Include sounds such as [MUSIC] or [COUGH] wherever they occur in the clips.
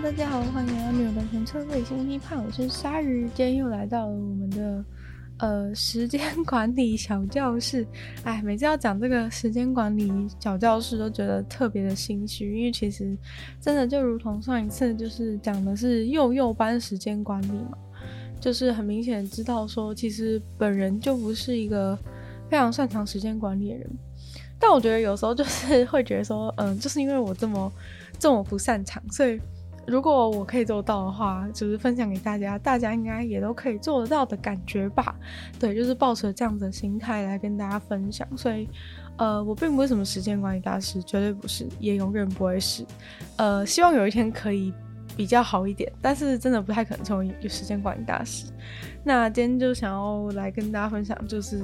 大家好，欢迎来到女友的全车位星期胖，我是鲨鱼，今天又来到了我们的呃时间管理小教室。哎，每次要讲这个时间管理小教室，都觉得特别的心虚，因为其实真的就如同上一次就是讲的是幼幼班时间管理嘛，就是很明显知道说，其实本人就不是一个非常擅长时间管理的人。但我觉得有时候就是会觉得说，嗯、就是因为我这么这么不擅长，所以。如果我可以做到的话，就是分享给大家，大家应该也都可以做得到的感觉吧。对，就是抱着这样子的心态来跟大家分享。所以，呃，我并不是什么时间管理大师，绝对不是，也永远不会是。呃，希望有一天可以比较好一点，但是真的不太可能成为有时间管理大师。那今天就想要来跟大家分享，就是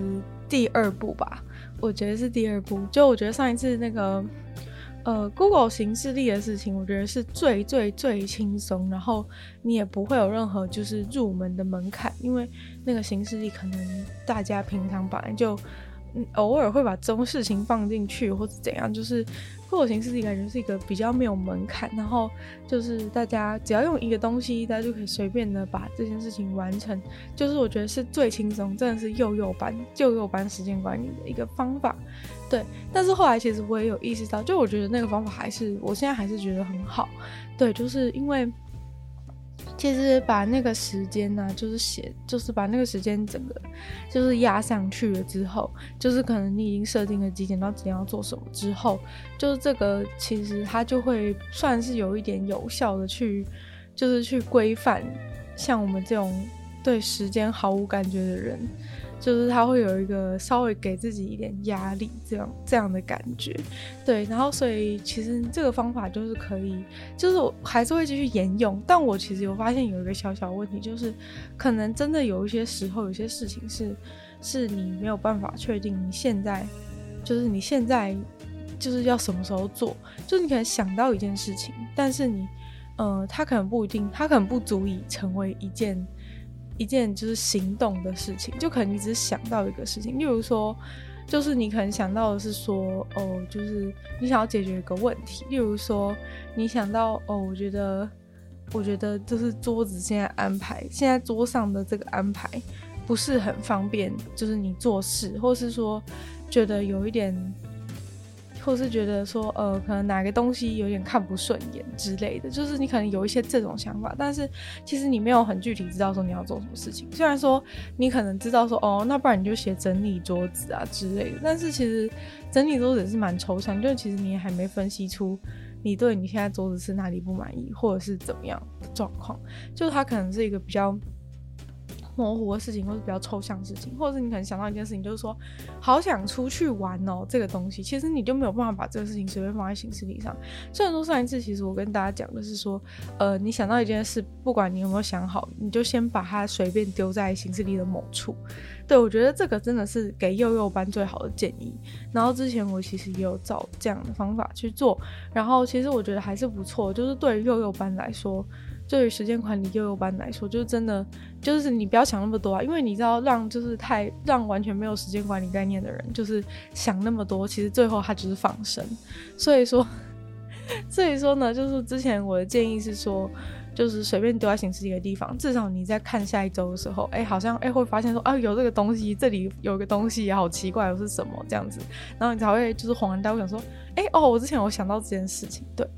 第二步吧。我觉得是第二步，就我觉得上一次那个。呃，Google 形式力的事情，我觉得是最最最轻松，然后你也不会有任何就是入门的门槛，因为那个形式力可能大家平常本来就。嗯，偶尔会把这种事情放进去，或者怎样，就是 Google 形式力感觉是一个比较没有门槛，然后就是大家只要用一个东西，大家就可以随便的把这件事情完成，就是我觉得是最轻松，真的是幼幼班、幼幼班时间管理的一个方法。对，但是后来其实我也有意识到，就我觉得那个方法还是，我现在还是觉得很好。对，就是因为。其实把那个时间呢、就是写，就是把那个时间整个就是压上去了之后，就是可能你已经设定了几点到几点要做什么之后，就是这个其实它就会算是有一点有效的去，就是去规范像我们这种对时间毫无感觉的人。就是他会有一个稍微给自己一点压力，这样这样的感觉，对，然后所以其实这个方法就是可以，就是我还是会继续沿用，但我其实有发现有一个小小问题，就是可能真的有一些时候，有些事情是是你没有办法确定你现在，就是你现在就是要什么时候做，就是你可能想到一件事情，但是你，呃，他可能不一定，他可能不足以成为一件。一件就是行动的事情，就可能你只是想到一个事情，例如说，就是你可能想到的是说，哦，就是你想要解决一个问题，例如说，你想到，哦，我觉得，我觉得就是桌子现在安排，现在桌上的这个安排不是很方便，就是你做事，或是说觉得有一点。或是觉得说，呃，可能哪个东西有点看不顺眼之类的，就是你可能有一些这种想法，但是其实你没有很具体知道说你要做什么事情。虽然说你可能知道说，哦，那不然你就写整理桌子啊之类的，但是其实整理桌子也是蛮抽象，就其实你也还没分析出你对你现在桌子是哪里不满意，或者是怎么样的状况，就它可能是一个比较。模糊的事情，或是比较抽象的事情，或者是你可能想到一件事情，就是说，好想出去玩哦，这个东西，其实你就没有办法把这个事情随便放在行事历上。虽然说上一次，其实我跟大家讲的是说，呃，你想到一件事，不管你有没有想好，你就先把它随便丢在行事历的某处。对，我觉得这个真的是给幼幼班最好的建议。然后之前我其实也有照这样的方法去做，然后其实我觉得还是不错，就是对于幼幼班来说。对于时间管理幼幼班来说，就是真的，就是你不要想那么多啊，因为你知道，让就是太让完全没有时间管理概念的人，就是想那么多，其实最后他只是放生。所以说，[LAUGHS] 所以说呢，就是之前我的建议是说，就是随便丢在寝室一个地方，至少你在看下一周的时候，哎，好像哎会发现说啊有这个东西，这里有个东西也好奇怪，又是什么这样子，然后你才会就是恍然大悟，想说，哎哦，我之前有想到这件事情，对。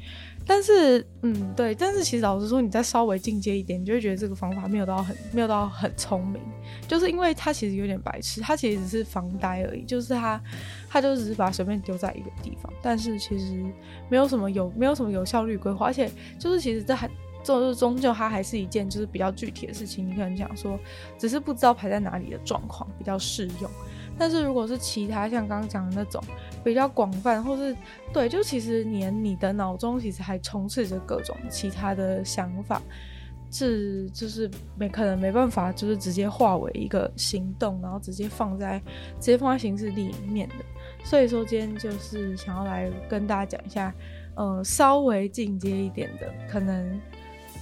但是，嗯，对，但是其实老实说，你再稍微进阶一点，你就会觉得这个方法没有到很没有到很聪明，就是因为它其实有点白痴，它其实只是防呆而已，就是它，它就只是把随便丢在一个地方，但是其实没有什么有没有什么有效率规划，而且就是其实这还就是终究它还是一件就是比较具体的事情，你可能讲说，只是不知道排在哪里的状况比较适用。但是如果是其他像刚刚讲的那种比较广泛，或是对，就其实连你的脑中其实还充斥着各种其他的想法，是就是没可能没办法，就是直接化为一个行动，然后直接放在直接放在行事历里面的。所以说今天就是想要来跟大家讲一下，呃，稍微进阶一点的，可能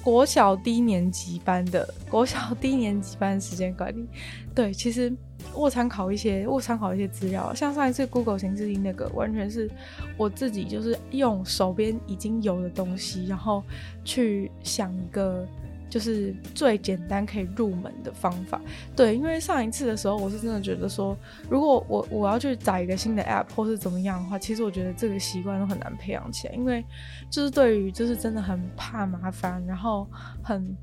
国小低年级班的国小低年级班时间管理。对，其实。我参考一些，我参考一些资料，像上一次 Google 行事历那个，完全是我自己就是用手边已经有的东西，然后去想一个。就是最简单可以入门的方法，对，因为上一次的时候，我是真的觉得说，如果我我要去找一个新的 app 或是怎么样的话，其实我觉得这个习惯都很难培养起来，因为就是对于就是真的很怕麻烦，然后很。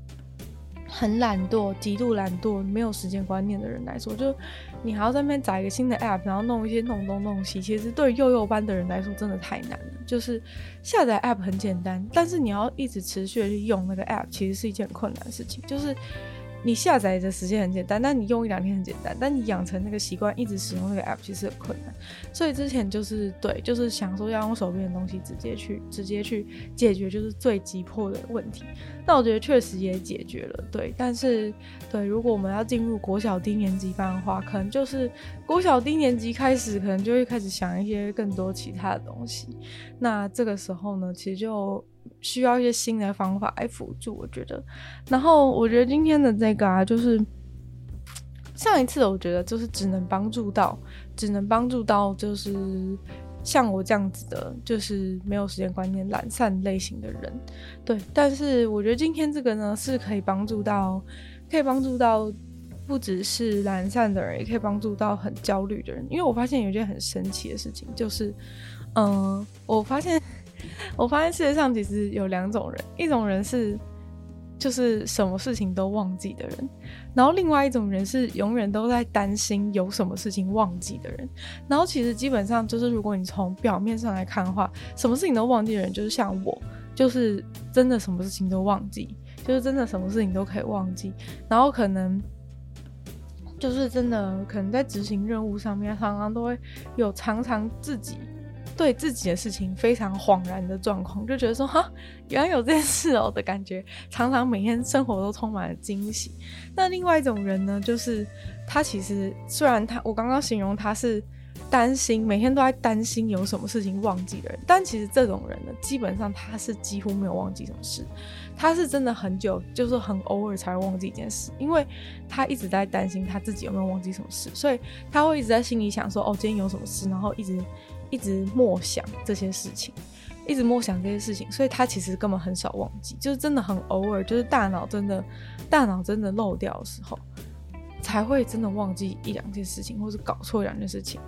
很懒惰，极度懒惰，没有时间观念的人来说，就你还要在那边找一个新的 app，然后弄一些弄东弄西，其实对幼幼班的人来说真的太难了。就是下载 app 很简单，但是你要一直持续的去用那个 app，其实是一件困难的事情。就是。你下载的时间很简单，但你用一两天很简单，但你养成那个习惯，一直使用那个 app 其实很困难。所以之前就是对，就是想说要用手边的东西直接去直接去解决，就是最急迫的问题。那我觉得确实也解决了，对。但是对，如果我们要进入国小低年级班的话，可能就是国小低年级开始，可能就会开始想一些更多其他的东西。那这个时候呢，其实就。需要一些新的方法来辅助，我觉得。然后我觉得今天的这个啊，就是上一次我觉得就是只能帮助到，只能帮助到就是像我这样子的，就是没有时间观念、懒散类型的人。对，但是我觉得今天这个呢，是可以帮助到，可以帮助到不只是懒散的人，也可以帮助到很焦虑的人。因为我发现有一件很神奇的事情，就是，嗯、我发现。我发现世界上其实有两种人，一种人是就是什么事情都忘记的人，然后另外一种人是永远都在担心有什么事情忘记的人。然后其实基本上就是，如果你从表面上来看的话，什么事情都忘记的人就是像我，就是真的什么事情都忘记，就是真的什么事情都可以忘记，然后可能就是真的可能在执行任务上面，常常都会有常常自己。对自己的事情非常恍然的状况，就觉得说哈，原来有这件事哦的感觉，常常每天生活都充满了惊喜。那另外一种人呢，就是他其实虽然他我刚刚形容他是担心，每天都在担心有什么事情忘记的人，但其实这种人呢，基本上他是几乎没有忘记什么事，他是真的很久，就是很偶尔才会忘记一件事，因为他一直在担心他自己有没有忘记什么事，所以他会一直在心里想说哦，今天有什么事，然后一直。一直默想这些事情，一直默想这些事情，所以他其实根本很少忘记，就是真的很偶尔，就是大脑真的大脑真的漏掉的时候，才会真的忘记一两件事情，或是搞错两件事情。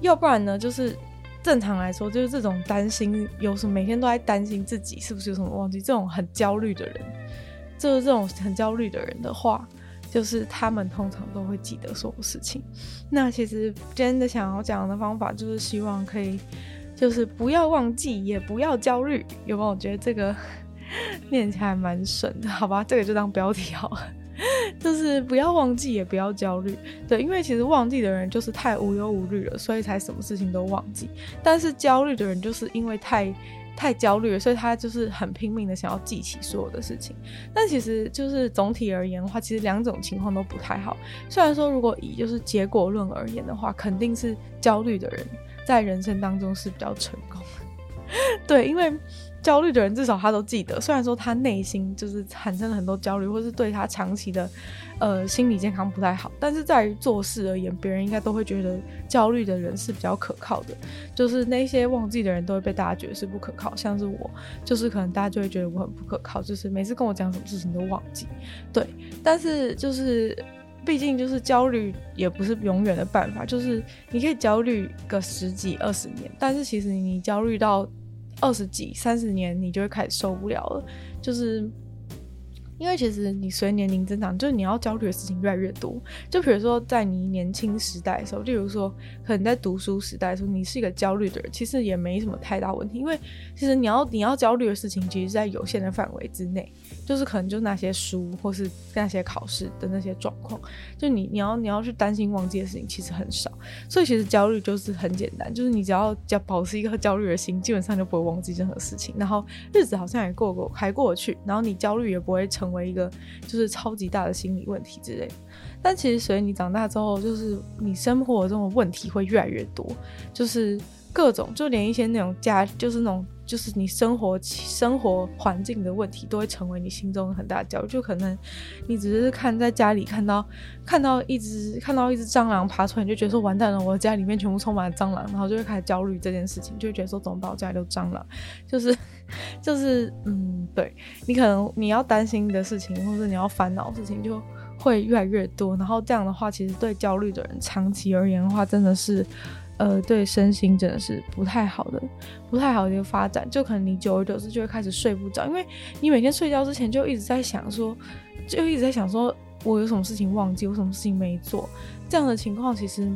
要不然呢，就是正常来说，就是这种担心，有什么每天都在担心自己是不是有什么忘记，这种很焦虑的人，就是这种很焦虑的人的话。就是他们通常都会记得所有事情。那其实今天的想要讲的方法，就是希望可以，就是不要忘记，也不要焦虑。有没有？我觉得这个念起来蛮顺的，好吧？这个就当标题好了。[LAUGHS] 就是不要忘记，也不要焦虑。对，因为其实忘记的人就是太无忧无虑了，所以才什么事情都忘记。但是焦虑的人就是因为太。太焦虑了，所以他就是很拼命的想要记起所有的事情。但其实就是总体而言的话，其实两种情况都不太好。虽然说如果以就是结果论而言的话，肯定是焦虑的人在人生当中是比较成功。[LAUGHS] 对，因为。焦虑的人至少他都记得，虽然说他内心就是产生了很多焦虑，或是对他长期的呃心理健康不太好，但是在于做事而言，别人应该都会觉得焦虑的人是比较可靠的。就是那些忘记的人都会被大家觉得是不可靠，像是我，就是可能大家就会觉得我很不可靠，就是每次跟我讲什么事情都忘记。对，但是就是毕竟就是焦虑也不是永远的办法，就是你可以焦虑个十几二十年，但是其实你焦虑到。二十几、三十年，你就会开始受不了了，就是。因为其实你随年龄增长，就是你要焦虑的事情越来越多。就比如说，在你年轻时代的时候，例如说，可能在读书时代的时候，你是一个焦虑的人，其实也没什么太大问题。因为其实你要你要焦虑的事情，其实是在有限的范围之内，就是可能就那些书或是那些考试的那些状况，就你你要你要去担心忘记的事情其实很少。所以其实焦虑就是很简单，就是你只要要保持一个焦虑的心，基本上就不会忘记任何事情，然后日子好像也过过还过得去，然后你焦虑也不会成。成为一个就是超级大的心理问题之类的，但其实随你长大之后，就是你生活中的问题会越来越多，就是各种就连一些那种家，就是那种就是你生活生活环境的问题，都会成为你心中很大的焦虑。就可能你只是看在家里看到看到一只看到一只蟑螂爬出来，你就觉得说完蛋了，我家里面全部充满了蟑螂，然后就会开始焦虑这件事情，就会觉得说怎么办，我家里都蟑螂，就是 [LAUGHS] 就是嗯，对你可能你要担心的事情，或者你要烦恼的事情就会越来越多，然后这样的话，其实对焦虑的人长期而言的话，真的是。呃，对身心真的是不太好的，不太好的一个发展，就可能你久而久之就会开始睡不着，因为你每天睡觉之前就一直在想说，就一直在想说我有什么事情忘记，我什么事情没做，这样的情况其实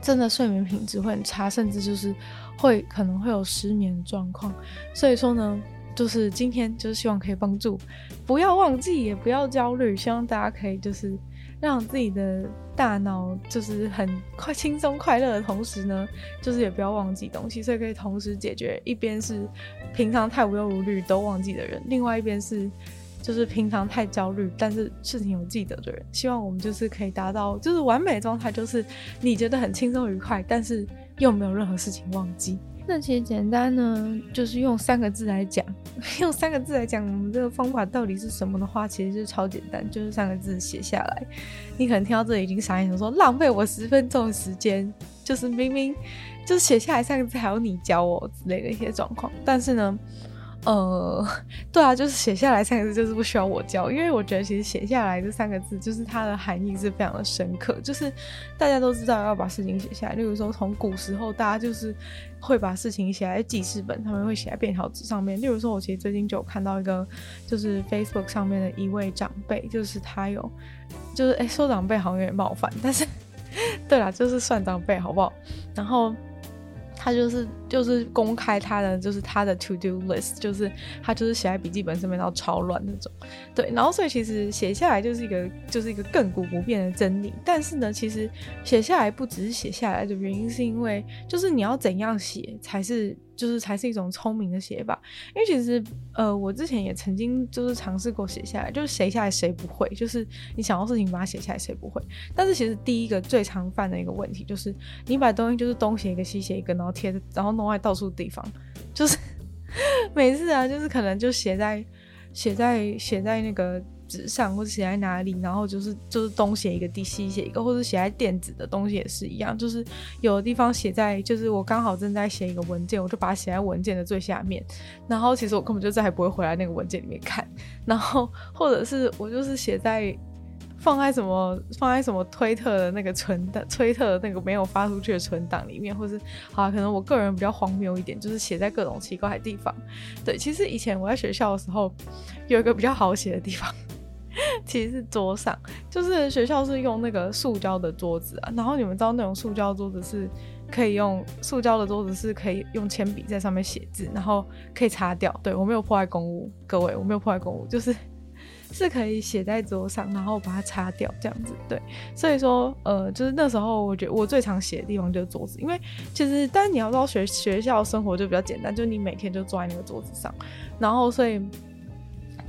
真的睡眠品质会很差，甚至就是会可能会有失眠状况。所以说呢，就是今天就是希望可以帮助，不要忘记，也不要焦虑，希望大家可以就是。让自己的大脑就是很快轻松快乐的同时呢，就是也不要忘记东西，所以可以同时解决一边是平常太无忧无虑都忘记的人，另外一边是就是平常太焦虑但是事情有记得的人。希望我们就是可以达到就是完美状态，就是你觉得很轻松愉快，但是又没有任何事情忘记。那其实简单呢，就是用三个字来讲，[LAUGHS] 用三个字来讲，我们这个方法到底是什么的话，其实是超简单，就是三个字写下来。你可能听到这里已经傻眼，说浪费我十分钟的时间，就是明明就是写下来三个字还要你教我之类的一些状况，但是呢。呃，[LAUGHS] 对啊，就是写下来三个字，就是不需要我教，因为我觉得其实写下来这三个字，就是它的含义是非常的深刻。就是大家都知道要把事情写下来，例如说从古时候，大家就是会把事情写在记事本，他们会写在便条纸上面。例如说，我其实最近就有看到一个，就是 Facebook 上面的一位长辈，就是他有，就是哎说长辈好像有点冒犯，但是 [LAUGHS] 对啦，就是算长辈好不好？然后。他就是就是公开他的就是他的 to do list，就是他就是写在笔记本上面，然后超乱那种，对，然后所以其实写下来就是一个就是一个亘古不变的真理。但是呢，其实写下来不只是写下来的原因，是因为就是你要怎样写才是。就是才是一种聪明的写法，因为其实呃，我之前也曾经就是尝试过写下来，就是写下来谁不会？就是你想要事情把它写下来，谁不会？但是其实第一个最常犯的一个问题就是，你把东西就是东写一个西写一个，然后贴，然后弄在到处地方，就是 [LAUGHS] 每次啊，就是可能就写在写在写在那个。纸上或者写在哪里，然后就是就是东写一个，地西写一个，或者写在电子的东西也是一样，就是有的地方写在，就是我刚好正在写一个文件，我就把它写在文件的最下面，然后其实我根本就再也不会回来那个文件里面看，然后或者是我就是写在。放在什么？放在什么推特的那个存档？推特的那个没有发出去的存档里面，或是好，可能我个人比较荒谬一点，就是写在各种奇怪的地方。对，其实以前我在学校的时候，有一个比较好写的地方，[LAUGHS] 其实是桌上，就是学校是用那个塑胶的桌子啊。然后你们知道那种塑胶桌子是可以用塑胶的桌子是可以用铅笔在上面写字，然后可以擦掉。对，我没有破坏公物，各位，我没有破坏公物，就是。[LAUGHS] 是可以写在桌上，然后把它擦掉，这样子对。所以说，呃，就是那时候，我觉得我最常写的地方就是桌子，因为其实，但是你要知道学学校生活就比较简单，就你每天就坐在那个桌子上，然后所以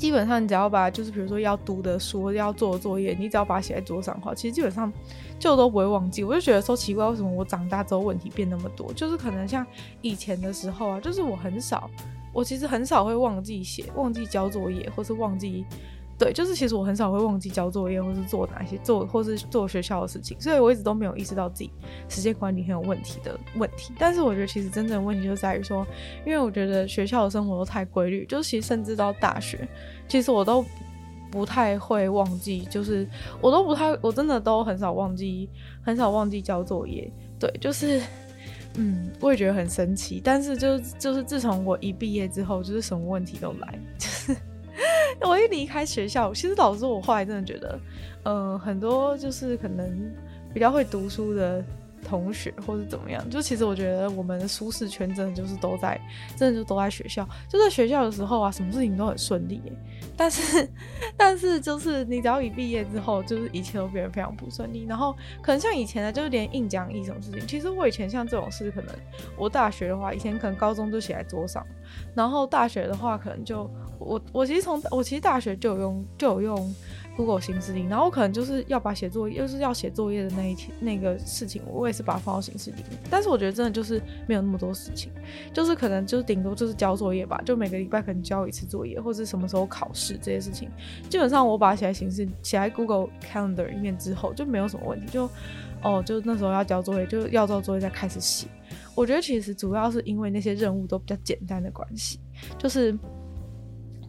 基本上你只要把就是比如说要读的书、要做的作业，你只要把它写在桌上的话，其实基本上就都不会忘记。我就觉得说奇怪，为什么我长大之后问题变那么多？就是可能像以前的时候啊，就是我很少，我其实很少会忘记写、忘记交作业，或是忘记。对，就是其实我很少会忘记交作业，或是做哪些做，或是做学校的事情，所以我一直都没有意识到自己时间管理很有问题的问题。但是我觉得其实真正的问题就在于说，因为我觉得学校的生活都太规律，就是其实甚至到大学，其实我都不太会忘记，就是我都不太，我真的都很少忘记，很少忘记交作业。对，就是嗯，我也觉得很神奇。但是就就是自从我一毕业之后，就是什么问题都来，就是。[LAUGHS] 我一离开学校，其实老实说，我后来真的觉得，嗯，很多就是可能比较会读书的同学，或是怎么样，就其实我觉得我们的舒适圈真的就是都在，真的就都在学校。就在学校的时候啊，什么事情都很顺利耶。但是，但是就是你只要一毕业之后，就是一切都变得非常不顺利。然后可能像以前呢，就是连硬讲义什么事情，其实我以前像这种事，可能我大学的话，以前可能高中就写在桌上，然后大学的话，可能就我我其实从我其实大学就有用就有用 Google 形式里，然后可能就是要把写作业，就是要写作业的那一天那个事情，我也是把它放到形式里面。但是我觉得真的就是没有那么多事情，就是可能就是顶多就是交作业吧，就每个礼拜可能交一次作业，或者什么时候考试这些事情，基本上我把它写在形式写在 Google Calendar 里面之后就没有什么问题，就哦，就那时候要交作业，就要交作业再开始写。我觉得其实主要是因为那些任务都比较简单的关系，就是。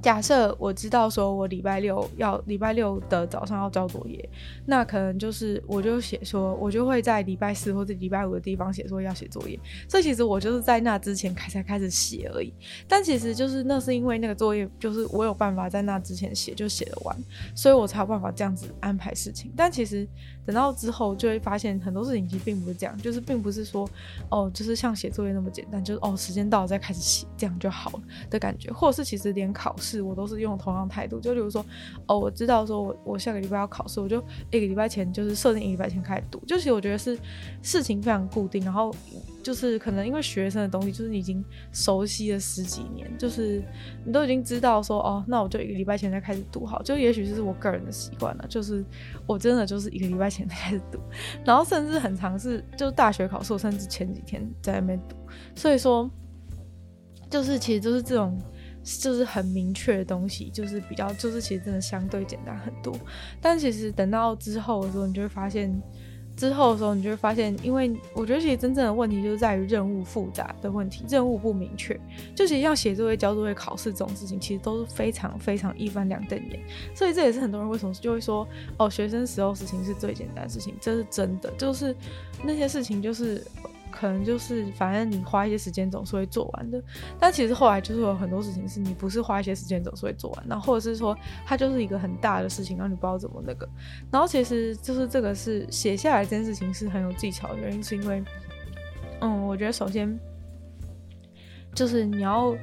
假设我知道说，我礼拜六要礼拜六的早上要交作业，那可能就是我就写说，我就会在礼拜四或者礼拜五的地方写说要写作业。这其实我就是在那之前开才开始写而已。但其实就是那是因为那个作业就是我有办法在那之前写就写得完，所以我才有办法这样子安排事情。但其实等到之后就会发现很多事情其实并不是这样，就是并不是说哦，就是像写作业那么简单，就是哦时间到了再开始写这样就好了的感觉，或者是其实连考试。我都是用同样态度，就比如说，哦，我知道说我我下个礼拜要考试，我就一个礼拜前就是设定一个礼拜前开始读。就是我觉得是事情非常固定，然后就是可能因为学生的东西就是你已经熟悉了十几年，就是你都已经知道说哦，那我就一个礼拜前再开始读好。就也许是我个人的习惯了，就是我真的就是一个礼拜前才开始读，然后甚至很常是就大学考试，甚至前几天在那边读。所以说，就是其实就是这种。就是很明确的东西，就是比较，就是其实真的相对简单很多。但其实等到之后的时候，你就会发现，之后的时候你就会发现，因为我觉得其实真正的问题就是在于任务复杂的问题，任务不明确。就其实像写作业、交作业、考试这种事情，其实都是非常非常一翻两瞪眼。所以这也是很多人为什么就会说，哦，学生时候事情是最简单的事情，这是真的。就是那些事情就是。可能就是，反正你花一些时间总是会做完的。但其实后来就是有很多事情是你不是花一些时间总是会做完，然后或者是说它就是一个很大的事情，让你不知道怎么那个。然后其实就是这个是写下来这件事情是很有技巧的原因，是因为，嗯，我觉得首先就是你要。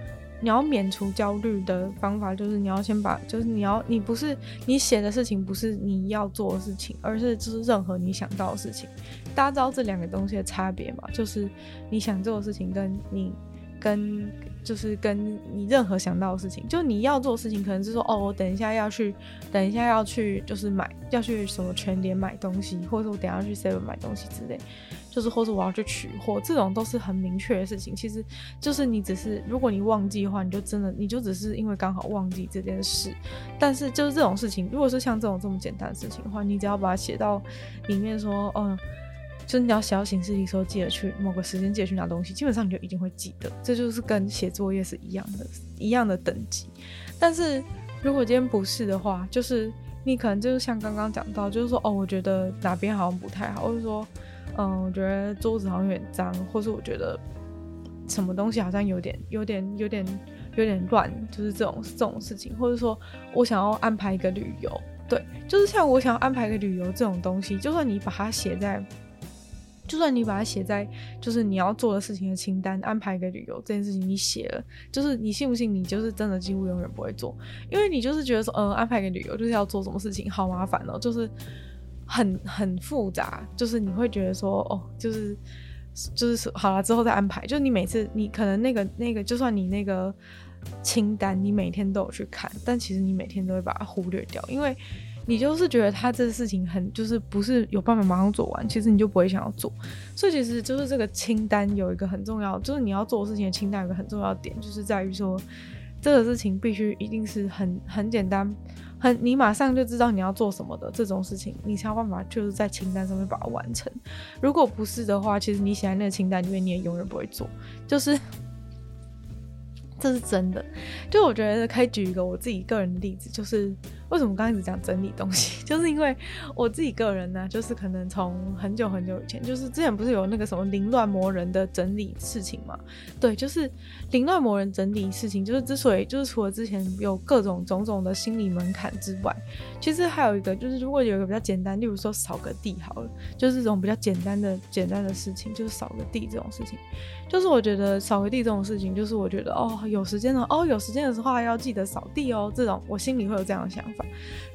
你要免除焦虑的方法，就是你要先把，就是你要，你不是你写的事情，不是你要做的事情，而是就是任何你想到的事情。大家知道这两个东西的差别吗？就是你想做的事情，跟你跟就是跟你任何想到的事情，就你要做的事情，可能是说，哦，我等一下要去，等一下要去，就是买要去什么全联买东西，或者说我等下去 Seven 买东西之类。就是或者我要去取货，这种都是很明确的事情。其实就是你只是，如果你忘记的话，你就真的你就只是因为刚好忘记这件事。但是就是这种事情，如果是像这种这么简单的事情的话，你只要把它写到里面说，嗯，就是你要写到行事历说记得去某个时间记得去拿东西，基本上你就一定会记得。这就是跟写作业是一样的，一样的等级。但是如果今天不是的话，就是你可能就是像刚刚讲到，就是说哦，我觉得哪边好像不太好，或者说。嗯，我觉得桌子好像有点脏，或是我觉得什么东西好像有点、有点、有点、有点乱，就是这种这种事情，或者说我想要安排一个旅游，对，就是像我想要安排一个旅游这种东西，就算你把它写在，就算你把它写在，就是你要做的事情的清单，安排一个旅游这件事情你写了，就是你信不信你就是真的几乎永远不会做，因为你就是觉得说，嗯，安排一个旅游就是要做什么事情，好麻烦哦，就是。很很复杂，就是你会觉得说，哦，就是就是好了之后再安排。就是你每次你可能那个那个，就算你那个清单你每天都有去看，但其实你每天都会把它忽略掉，因为你就是觉得他这个事情很就是不是有办法马上做完，其实你就不会想要做。所以其实就是这个清单有一个很重要，就是你要做的事情的清单有个很重要点，就是在于说这个事情必须一定是很很简单。很，你马上就知道你要做什么的这种事情，你才有办法就是在清单上面把它完成。如果不是的话，其实你写在那个清单里面，你也永远不会做。就是，[LAUGHS] 这是真的。就我觉得可以举一个我自己个人的例子，就是。为什么刚开始讲整理东西，[LAUGHS] 就是因为我自己个人呢，就是可能从很久很久以前，就是之前不是有那个什么凌乱魔人的整理事情嘛？对，就是凌乱魔人整理事情，就是之所以就是除了之前有各种种种的心理门槛之外，其实还有一个就是如果有一个比较简单，例如说扫个地好了，就是这种比较简单的简单的事情，就是扫个地这种事情，就是我觉得扫个地这种事情，就是我觉得哦有时间了哦有时间的时候要记得扫地哦，这种我心里会有这样的想法。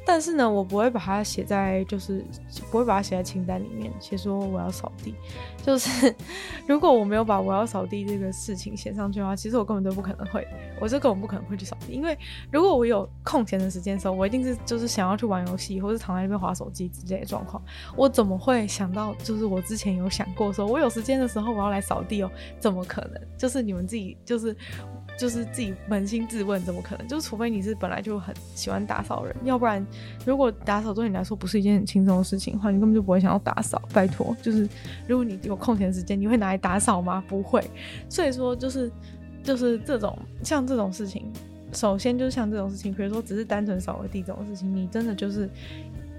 但是呢，我不会把它写在，就是不会把它写在清单里面，写说我要扫地。就是 [LAUGHS] 如果我没有把我要扫地这个事情写上去的话，其实我根本都不可能会，我就根本不可能会去扫地。因为如果我有空闲的时间的时候，我一定是就是想要去玩游戏，或是躺在那边划手机之类的状况。我怎么会想到，就是我之前有想过说，我有时间的时候我要来扫地哦？怎么可能？就是你们自己就是。就是自己扪心自问，怎么可能？就是除非你是本来就很喜欢打扫人，要不然如果打扫对你来说不是一件很轻松的事情的话，你根本就不会想要打扫。拜托，就是如果你有空闲时间，你会拿来打扫吗？不会。所以说，就是就是这种像这种事情，首先就是像这种事情，比如说只是单纯扫个地这种事情，你真的就是，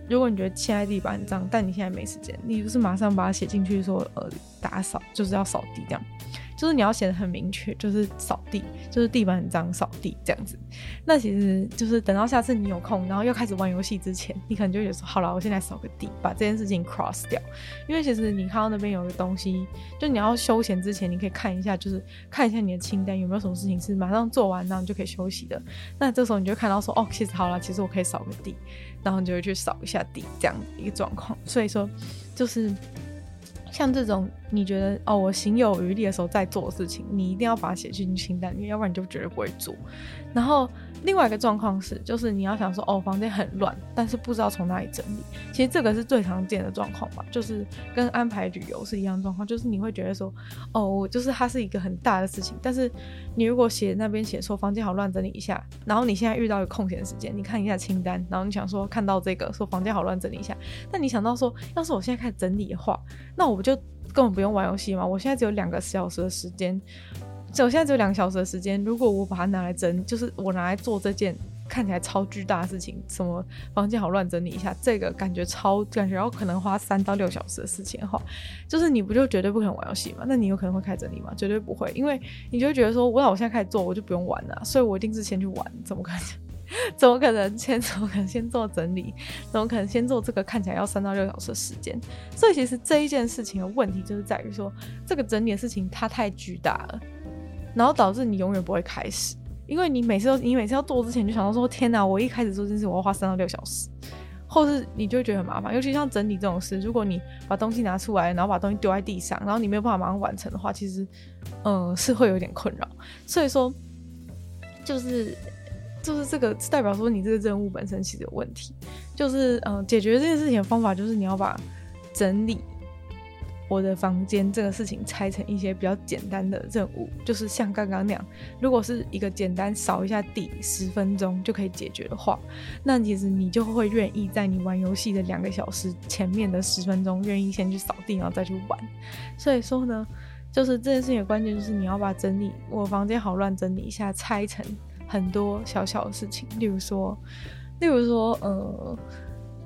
如果你觉得现在地板脏，但你现在没时间，你就是马上把它写进去说，呃，打扫就是要扫地这样。就是你要写得很明确，就是扫地，就是地板很脏，扫地这样子。那其实就是等到下次你有空，然后又开始玩游戏之前，你可能就会说，好了，我现在扫个地，把这件事情 cross 掉。因为其实你看到那边有个东西，就你要休闲之前，你可以看一下，就是看一下你的清单有没有什么事情是马上做完，然后你就可以休息的。那这时候你就看到说，哦，其实好了，其实我可以扫个地，然后你就会去扫一下地，这样一个状况。所以说，就是。像这种你觉得哦，我行有余力的时候再做的事情，你一定要把它写进清单里面，要不然你就绝对不会做。然后另外一个状况是，就是你要想说哦，房间很乱，但是不知道从哪里整理。其实这个是最常见的状况吧，就是跟安排旅游是一样状况，就是你会觉得说哦，就是它是一个很大的事情，但是你如果写那边写说房间好乱，整理一下，然后你现在遇到一个空闲时间，你看一下清单，然后你想说看到这个说房间好乱，整理一下，但你想到说，要是我现在开始整理的话，那我不就根本不用玩游戏吗？我现在只有两个小时的时间。我现在只有两个小时的时间，如果我把它拿来整，就是我拿来做这件看起来超巨大的事情，什么房间好乱，整理一下，这个感觉超感觉要可能花三到六小时的事情的话，就是你不就绝对不可能玩游戏吗？那你有可能会开整理吗？绝对不会，因为你就会觉得说，我那我现在开始做，我就不用玩了，所以我一定是先去玩，怎么可能？[LAUGHS] 怎么可能先？[LAUGHS] 怎么可能先做整理？怎么可能先做这个看起来要三到六小时的时间？所以其实这一件事情的问题就是在于说，这个整理的事情它太巨大了。然后导致你永远不会开始，因为你每次都你每次要做之前就想到说，天哪，我一开始做这件事我要花三到六小时，或是你就会觉得很麻烦。尤其像整理这种事，如果你把东西拿出来，然后把东西丢在地上，然后你没有办法马上完成的话，其实，嗯，是会有点困扰。所以说，就是就是这个代表说你这个任务本身其实有问题。就是嗯，解决这件事情的方法就是你要把整理。我的房间这个事情拆成一些比较简单的任务，就是像刚刚那样，如果是一个简单扫一下地十分钟就可以解决的话，那其实你就会愿意在你玩游戏的两个小时前面的十分钟，愿意先去扫地，然后再去玩。所以说呢，就是这件事情的关键就是你要把整理我房间好乱整理一下拆成很多小小的事情，例如说，例如说，呃，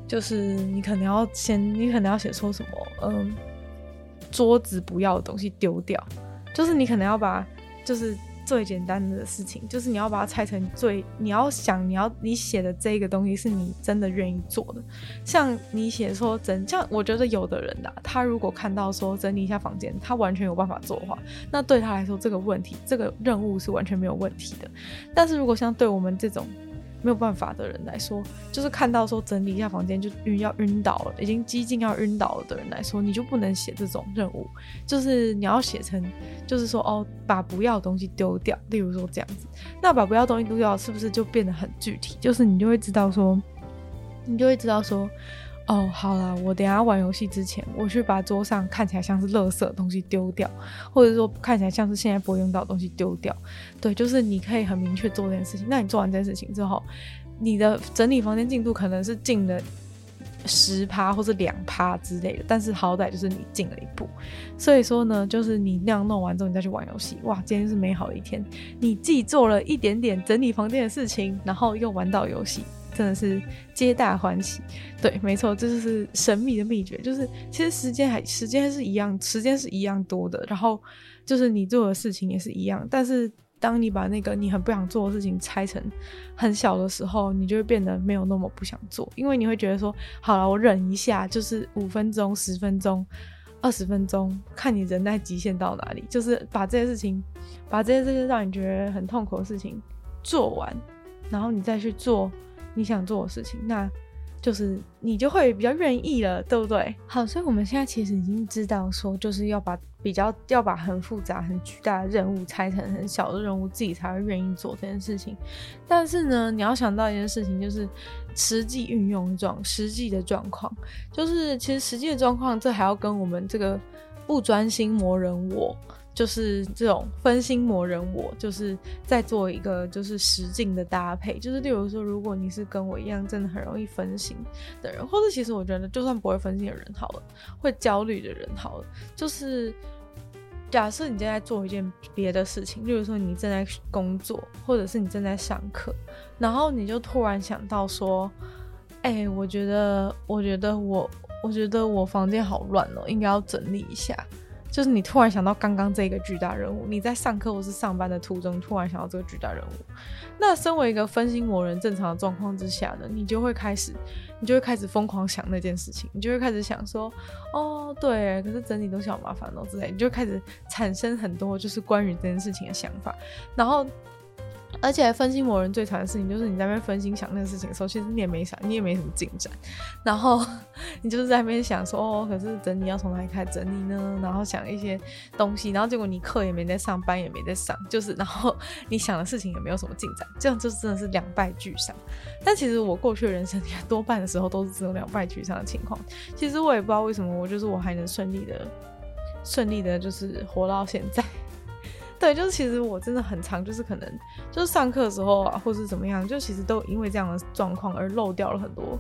就是你可能要先，你可能要写说什么，嗯、桌子不要的东西丢掉，就是你可能要把，就是最简单的事情，就是你要把它拆成最，你要想你要你写的这个东西是你真的愿意做的。像你写说整，像我觉得有的人呐，他如果看到说整理一下房间，他完全有办法做的话，那对他来说这个问题，这个任务是完全没有问题的。但是如果像对我们这种，没有办法的人来说，就是看到说整理一下房间就晕要晕倒了，已经几近要晕倒了的人来说，你就不能写这种任务，就是你要写成，就是说哦，把不要的东西丢掉，例如说这样子，那把不要东西丢掉，是不是就变得很具体？就是你就会知道说，你就会知道说。哦，好啦，我等下玩游戏之前，我去把桌上看起来像是垃圾的东西丢掉，或者说看起来像是现在不会用到的东西丢掉。对，就是你可以很明确做这件事情。那你做完这件事情之后，你的整理房间进度可能是进了十趴或者两趴之类的，但是好歹就是你进了一步。所以说呢，就是你那样弄完之后，你再去玩游戏，哇，今天是美好的一天。你既做了一点点整理房间的事情，然后又玩到游戏。真的是皆大欢喜，对，没错，这就是神秘的秘诀。就是其实时间还时间是一样，时间是一样多的，然后就是你做的事情也是一样。但是当你把那个你很不想做的事情拆成很小的时候，你就会变得没有那么不想做，因为你会觉得说，好了，我忍一下，就是五分钟、十分钟、二十分钟，看你忍耐极限到哪里，就是把这些事情，把这些这些让你觉得很痛苦的事情做完，然后你再去做。你想做的事情，那就是你就会比较愿意了，对不对？好，所以我们现在其实已经知道说，就是要把比较要把很复杂、很巨大的任务拆成很小的任务，自己才会愿意做这件事情。但是呢，你要想到一件事情，就是实际运用状、实际的状况，就是其实实际的状况，这还要跟我们这个不专心磨人我。就是这种分心魔人，我就是在做一个就是实境的搭配。就是例如说，如果你是跟我一样，真的很容易分心的人，或者其实我觉得，就算不会分心的人好了，会焦虑的人好了，就是假设你正在做一件别的事情，例如说你正在工作，或者是你正在上课，然后你就突然想到说，哎、我觉得，我觉得我，我觉得我房间好乱哦，应该要整理一下。就是你突然想到刚刚这个巨大任务，你在上课或是上班的途中突然想到这个巨大任务，那身为一个分心魔人，正常的状况之下呢，你就会开始，[LAUGHS] 你就会开始疯狂想那件事情，你就会开始想说，哦，对，可是整理东西好麻烦哦之类，你就开始产生很多就是关于这件事情的想法，然后。而且分心魔人最惨的事情就是你在那边分心想那个事情的时候，其实你也没想，你也没什么进展。然后你就是在那边想说，哦，可是整理要从哪里开始整理呢？然后想一些东西，然后结果你课也没在上，班也没在上，就是然后 [LAUGHS] 你想的事情也没有什么进展，这样就真的是两败俱伤。但其实我过去的人生里 [LAUGHS] 多半的时候都是这种两败俱伤的情况。其实我也不知道为什么，我就是我还能顺利的、顺利的，就是活到现在。对，就是其实我真的很常，就是可能就是上课的时候啊，或是怎么样，就其实都因为这样的状况而漏掉了很多，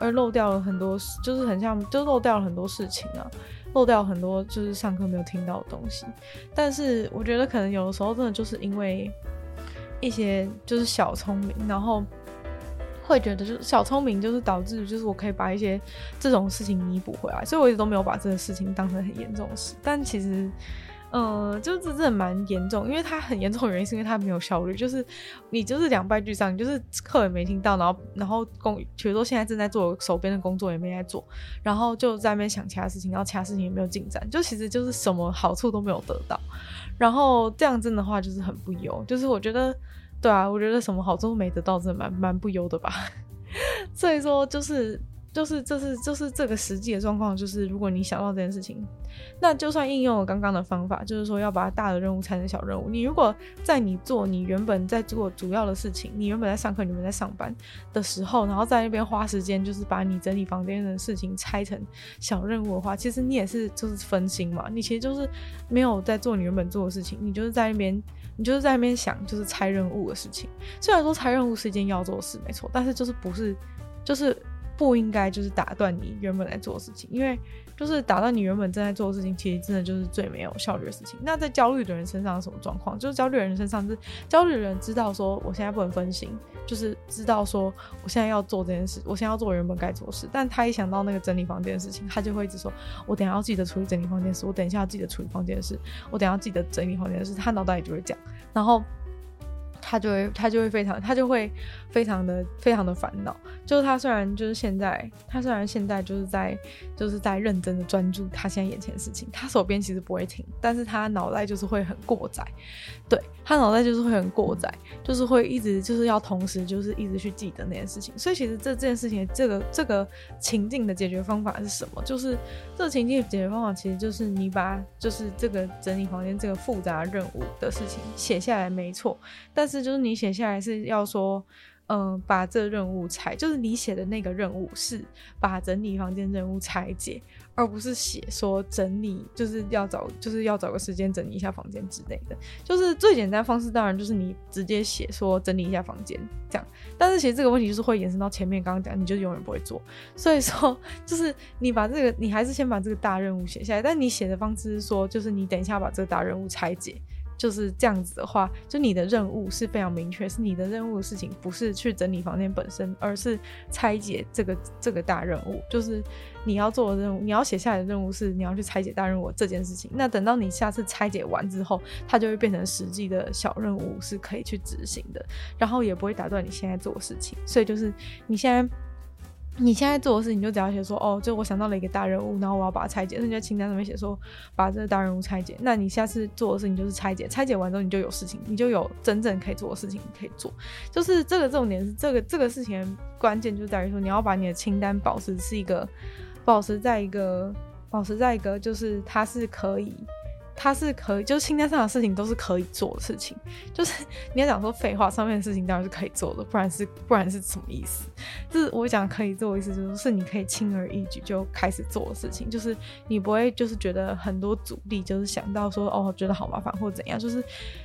而漏掉了很多，就是很像，就漏掉了很多事情啊，漏掉很多就是上课没有听到的东西。但是我觉得可能有的时候真的就是因为一些就是小聪明，然后会觉得就是小聪明就是导致就是我可以把一些这种事情弥补回来，所以我一直都没有把这个事情当成很严重的事，但其实。嗯，就是真的蛮严重，因为它很严重的原因是因为它没有效率，就是你就是两败俱伤，就是课也没听到，然后然后工，比如说现在正在做手边的工作也没在做，然后就在那边想其他事情，然后其他事情也没有进展，就其实就是什么好处都没有得到，然后这样真的话就是很不优，就是我觉得，对啊，我觉得什么好处都没得到，真的蛮蛮不优的吧，[LAUGHS] 所以说就是。就是这是就是这个实际的状况，就是如果你想到这件事情，那就算应用了刚刚的方法，就是说要把大的任务拆成小任务。你如果在你做你原本在做主要的事情，你原本在上课，你们在上班的时候，然后在那边花时间，就是把你整理房间的事情拆成小任务的话，其实你也是就是分心嘛。你其实就是没有在做你原本做的事情，你就是在那边，你就是在那边想就是拆任务的事情。虽然说拆任务是一件要做的事，没错，但是就是不是就是。不应该就是打断你原本在做的事情，因为就是打断你原本正在做的事情，其实真的就是最没有效率的事情。那在焦虑的人身上是什么状况？就是焦虑的人身上是焦虑的人知道说我现在不能分心，就是知道说我现在要做这件事，我现在要做原本该做的事。但他一想到那个整理房间的事情，他就会一直说：我等下要记得处理整理房间的事，我等一下要记得处理房间的事，我等一下要记得整理房间的事。他脑袋里就会讲，然后。他就会，他就会非常，他就会非常的，非常的烦恼。就是他虽然就是现在，他虽然现在就是在，就是在认真的专注他现在眼前的事情，他手边其实不会停，但是他脑袋就是会很过载，对，他脑袋就是会很过载，就是会一直就是要同时就是一直去记得那件事情。所以其实这这件事情，这个这个情境的解决方法是什么？就是这个情境的解决方法其实就是你把就是这个整理房间这个复杂任务的事情写下来，没错，但。是，就是你写下来是要说，嗯、把这任务拆，就是你写的那个任务是把整理房间任务拆解，而不是写说整理，就是要找，就是要找个时间整理一下房间之类的。就是最简单方式，当然就是你直接写说整理一下房间这样。但是其实这个问题就是会延伸到前面刚刚讲，你就永远不会做。所以说，就是你把这个，你还是先把这个大任务写下来，但你写的方式是说，就是你等一下把这个大任务拆解。就是这样子的话，就你的任务是非常明确，是你的任务的事情不是去整理房间本身，而是拆解这个这个大任务。就是你要做的任务，你要写下来的任务是你要去拆解大任务这件事情。那等到你下次拆解完之后，它就会变成实际的小任务，是可以去执行的，然后也不会打断你现在做的事情。所以就是你现在。你现在做的事情就只要写说，哦，就我想到了一个大任务，然后我要把它拆解，那你在清单上面写说，把这个大任务拆解。那你下次做的事情就是拆解，拆解完之后你就有事情，你就有真正可以做的事情可以做。就是这个重点是这个这个事情关键就在于说，你要把你的清单保持是一个，保持在一个，保持在一个，就是它是可以。它是可以，就是清单上的事情都是可以做的事情。就是你要讲说废话，上面的事情当然是可以做的，不然是不然是什么意思？就是我讲可以做的意思，就是你可以轻而易举就开始做的事情。就是你不会就是觉得很多阻力，就是想到说哦，觉得好麻烦或怎样。就是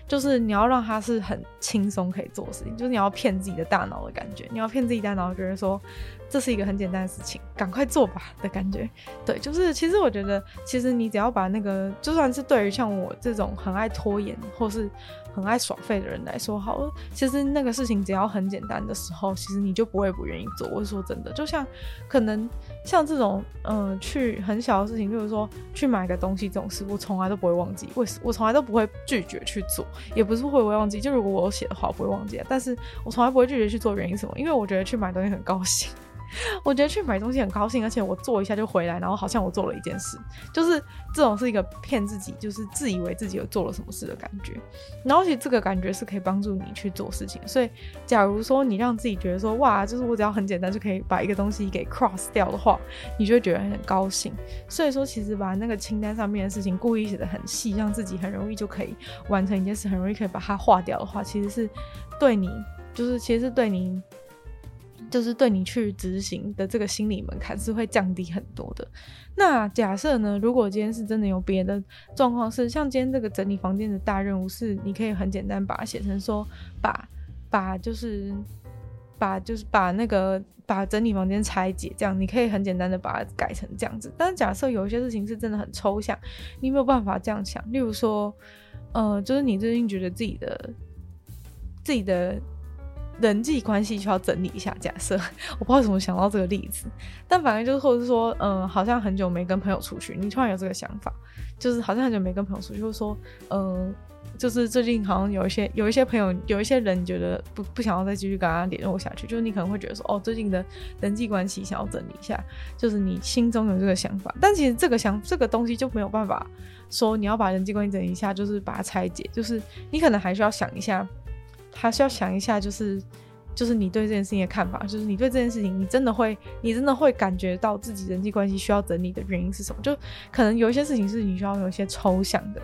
就是你要让它是很轻松可以做的事情，就是你要骗自己的大脑的感觉，你要骗自己大脑觉得说。这是一个很简单的事情，赶快做吧的感觉。对，就是其实我觉得，其实你只要把那个，就算是对于像我这种很爱拖延或是很爱耍废的人来说，好了，其实那个事情只要很简单的时候，其实你就不会不愿意做。我是说真的，就像可能像这种，嗯、去很小的事情，就是说去买个东西这种事，我从来都不会忘记。为什？我从来都不会拒绝去做，也不是会不会忘记。就如果我写的话，我不会忘记。但是我从来不会拒绝去做，原因什么？因为我觉得去买东西很高兴。我觉得去买东西很高兴，而且我做一下就回来，然后好像我做了一件事，就是这种是一个骗自己，就是自以为自己有做了什么事的感觉。然后其实这个感觉是可以帮助你去做事情。所以，假如说你让自己觉得说，哇，就是我只要很简单就可以把一个东西给 cross 掉的话，你就会觉得很高兴。所以说，其实把那个清单上面的事情故意写得很细，让自己很容易就可以完成一件事，很容易可以把它划掉的话，其实是对你，就是其实是对你。就是对你去执行的这个心理门槛是会降低很多的。那假设呢，如果今天是真的有别的状况，是像今天这个整理房间的大任务，是你可以很简单把它写成说，把把就是把就是把那个把整理房间拆解，这样你可以很简单的把它改成这样子。但是假设有一些事情是真的很抽象，你没有办法这样想。例如说，呃，就是你最近觉得自己的自己的。人际关系需要整理一下。假设 [LAUGHS] 我不知道怎么想到这个例子，但反正就是，或者是说，嗯、好像很久没跟朋友出去，你突然有这个想法，就是好像很久没跟朋友出去，就是说，嗯、就是最近好像有一些有一些朋友，有一些人觉得不不想要再继续跟他联络下去，就是你可能会觉得说，哦，最近的人际关系想要整理一下，就是你心中有这个想法，但其实这个想这个东西就没有办法说你要把人际关系整理一下，就是把它拆解，就是你可能还需要想一下。还是要想一下，就是，就是你对这件事情的看法，就是你对这件事情，你真的会，你真的会感觉到自己人际关系需要整理的原因是什么？就可能有一些事情是你需要有一些抽象的、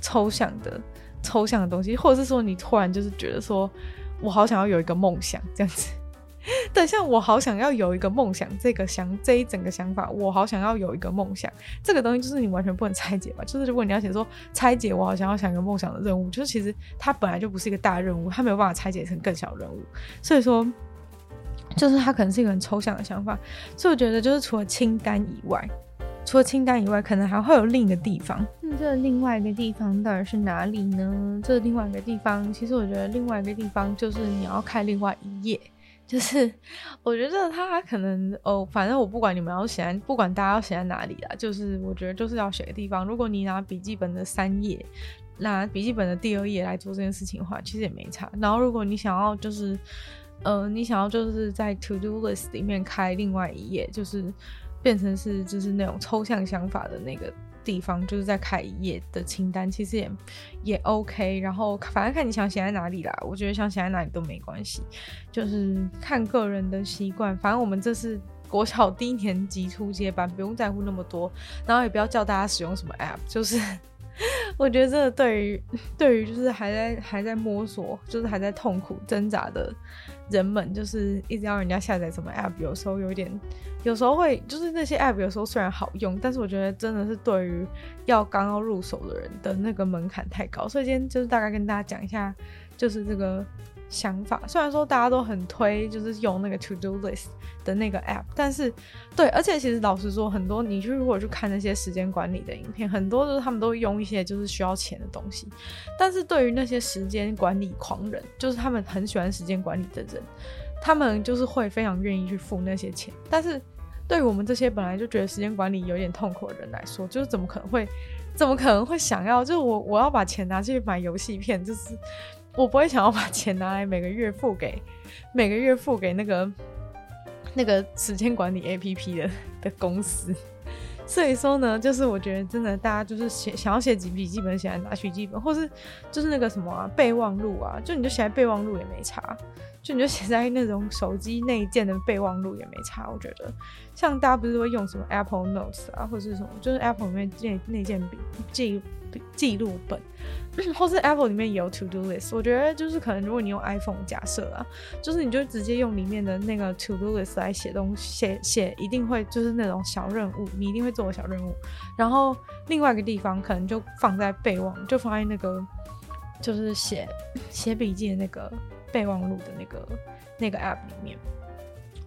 抽象的、抽象的东西，或者是说你突然就是觉得说，我好想要有一个梦想这样子。等一下我好想要有一个梦想，这个想这一整个想法，我好想要有一个梦想，这个东西就是你完全不能拆解吧？就是如果你要写说拆解，我好想要想一个梦想的任务，就是其实它本来就不是一个大任务，它没有办法拆解成更小任务，所以说，就是它可能是一个很抽象的想法。所以我觉得，就是除了清单以外，除了清单以外，可能还会有另一个地方。那这另外一个地方到底是哪里呢？这另外一个地方，其实我觉得另外一个地方就是你要看另外一页。就是我觉得他可能哦，反正我不管你们要写在，不管大家要写在哪里啦，就是我觉得就是要写的地方。如果你拿笔记本的三页，拿笔记本的第二页来做这件事情的话，其实也没差。然后如果你想要就是，呃，你想要就是在 to do list 里面开另外一页，就是变成是就是那种抽象想法的那个。地方就是在开一页的清单，其实也也 OK。然后反正看你想写在哪里啦，我觉得想写在哪里都没关系，就是看个人的习惯。反正我们这是国小低年级初阶班，不用在乎那么多，然后也不要叫大家使用什么 App。就是 [LAUGHS] 我觉得这对于对于就是还在还在摸索，就是还在痛苦挣扎的人们，就是一直要人家下载什么 App，有时候有点。有时候会就是那些 app 有时候虽然好用，但是我觉得真的是对于要刚要入手的人的那个门槛太高，所以今天就是大概跟大家讲一下，就是这个想法。虽然说大家都很推，就是用那个 to do list 的那个 app，但是对，而且其实老实说，很多你去如果去看那些时间管理的影片，很多都是他们都用一些就是需要钱的东西。但是对于那些时间管理狂人，就是他们很喜欢时间管理的人。他们就是会非常愿意去付那些钱，但是对于我们这些本来就觉得时间管理有点痛苦的人来说，就是怎么可能会，怎么可能会想要？就是我我要把钱拿去买游戏片，就是我不会想要把钱拿来每个月付给每个月付给那个那个时间管理 APP 的的公司。所以说呢，就是我觉得真的，大家就是写想要写几笔记本，写在拿笔记本，或是就是那个什么啊备忘录啊，就你就写在备忘录也没差，就你就写在那种手机内建的备忘录也没差。我觉得，像大家不是会用什么 Apple Notes 啊，或者是什么，就是 Apple 里面内内建笔记记录本。[COUGHS] 或是 Apple 里面有 To Do List，我觉得就是可能如果你用 iPhone，假设啊，就是你就直接用里面的那个 To Do List 来写东，写写一定会就是那种小任务，你一定会做的小任务。然后另外一个地方可能就放在备忘，就放在那个就是写写笔记的那个备忘录的那个那个 App 里面，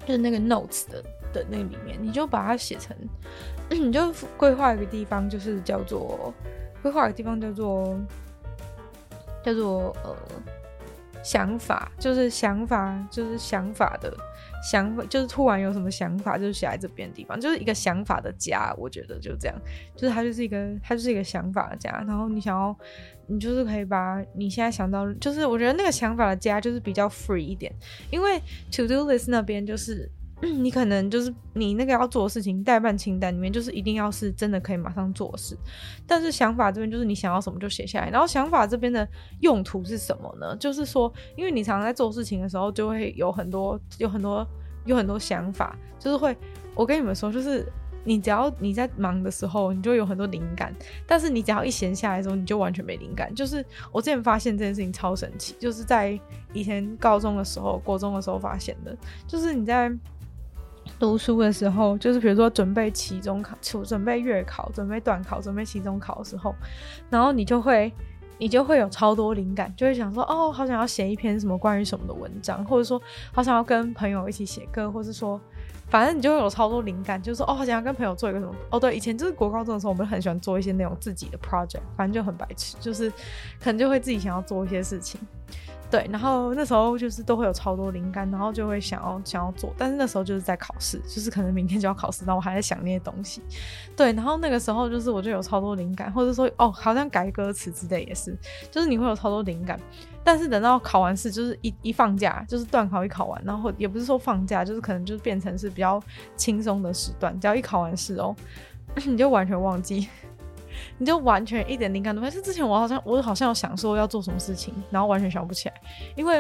就是那个 Notes 的的那个里面，你就把它写成，[COUGHS] 你就规划一个地方，就是叫做规划一个地方叫做。叫做呃想法，就是想法，就是想法的想法，就是突然有什么想法，就是写在这边的地方，就是一个想法的家。我觉得就这样，就是它就是一个，它就是一个想法的家。然后你想要，你就是可以把你现在想到，就是我觉得那个想法的家就是比较 free 一点，因为 to do list 那边就是。你可能就是你那个要做的事情，待办清单里面就是一定要是真的可以马上做事，但是想法这边就是你想要什么就写下来，然后想法这边的用途是什么呢？就是说，因为你常常在做事情的时候，就会有很多、有很多、有很多想法，就是会，我跟你们说，就是你只要你在忙的时候，你就有很多灵感，但是你只要一闲下来的时候，你就完全没灵感。就是我之前发现这件事情超神奇，就是在以前高中的时候、国中的时候发现的，就是你在。读书的时候，就是比如说准备期中考、准备月考、准备段考、准备期中考的时候，然后你就会，你就会有超多灵感，就会想说，哦，好想要写一篇什么关于什么的文章，或者说，好想要跟朋友一起写歌，或者说，反正你就会有超多灵感，就是说，哦，好想要跟朋友做一个什么，哦，对，以前就是国高中的时候，我们很喜欢做一些那种自己的 project，反正就很白痴，就是可能就会自己想要做一些事情。对，然后那时候就是都会有超多灵感，然后就会想要想要做，但是那时候就是在考试，就是可能明天就要考试，然后我还在想那些东西。对，然后那个时候就是我就有超多灵感，或者说哦，好像改歌词之类也是，就是你会有超多灵感，但是等到考完试，就是一一放假，就是段考一考完，然后也不是说放假，就是可能就是变成是比较轻松的时段，只要一考完试哦，[COUGHS] 你就完全忘记。你就完全一点灵感都没有。是之前我好像我好像有想说要做什么事情，然后完全想不起来，因为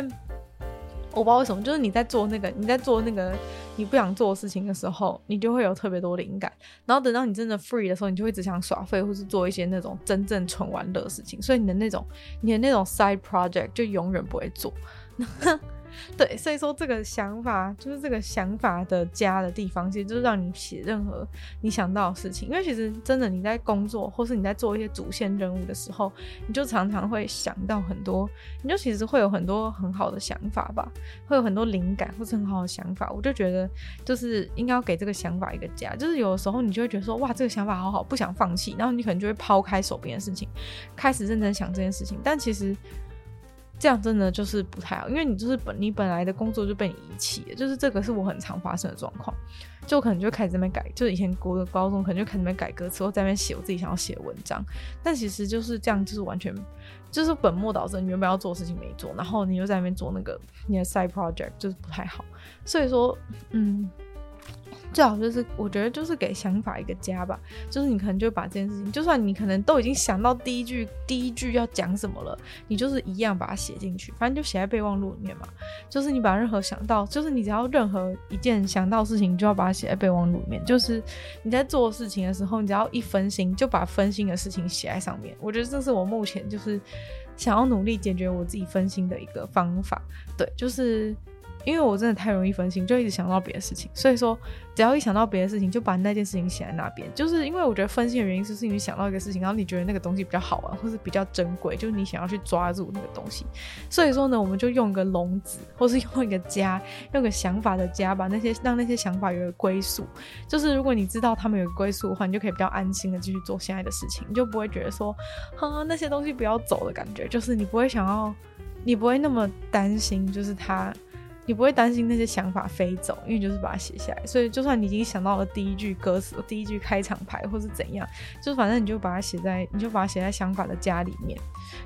我不知道为什么，就是你在做那个你在做那个你不想做的事情的时候，你就会有特别多灵感，然后等到你真的 free 的时候，你就会只想耍废或是做一些那种真正纯玩乐的事情，所以你的那种你的那种 side project 就永远不会做。[LAUGHS] 对，所以说这个想法就是这个想法的家的地方，其实就是让你写任何你想到的事情。因为其实真的你在工作，或是你在做一些主线任务的时候，你就常常会想到很多，你就其实会有很多很好的想法吧，会有很多灵感或是很好的想法。我就觉得就是应该要给这个想法一个家。就是有的时候你就会觉得说，哇，这个想法好好，不想放弃，然后你可能就会抛开手边的事情，开始认真想这件事情。但其实。这样真的就是不太好，因为你就是本你本来的工作就被你遗弃了，就是这个是我很常发生的状况，就可能就开始在那边改，就是以前国的高中可能就开始在那边改歌词，或在那边写我自己想要写的文章，但其实就是这样，就是完全就是本末倒置，你原本要做的事情没做，然后你又在那边做那个你的 side project，就是不太好，所以说，嗯。最好就是，我觉得就是给想法一个家吧。就是你可能就把这件事情，就算你可能都已经想到第一句，第一句要讲什么了，你就是一样把它写进去，反正就写在备忘录里面嘛。就是你把任何想到，就是你只要任何一件想到事情，就要把它写在备忘录里面。就是你在做事情的时候，你只要一分心，就把分心的事情写在上面。我觉得这是我目前就是想要努力解决我自己分心的一个方法。对，就是。因为我真的太容易分心，就一直想到别的事情，所以说只要一想到别的事情，就把那件事情写在那边。就是因为我觉得分心的原因，就是因为想到一个事情，然后你觉得那个东西比较好玩，或是比较珍贵，就是你想要去抓住那个东西。所以说呢，我们就用一个笼子，或是用一个家，用个想法的家，把那些让那些想法有个归宿。就是如果你知道他们有个归宿的话，你就可以比较安心的继续做现在的事情，你就不会觉得说，哈，那些东西不要走的感觉。就是你不会想要，你不会那么担心，就是他。你不会担心那些想法飞走，因为就是把它写下来。所以就算你已经想到了第一句歌词、第一句开场牌，或是怎样，就反正你就把它写在，你就把它写在想法的家里面。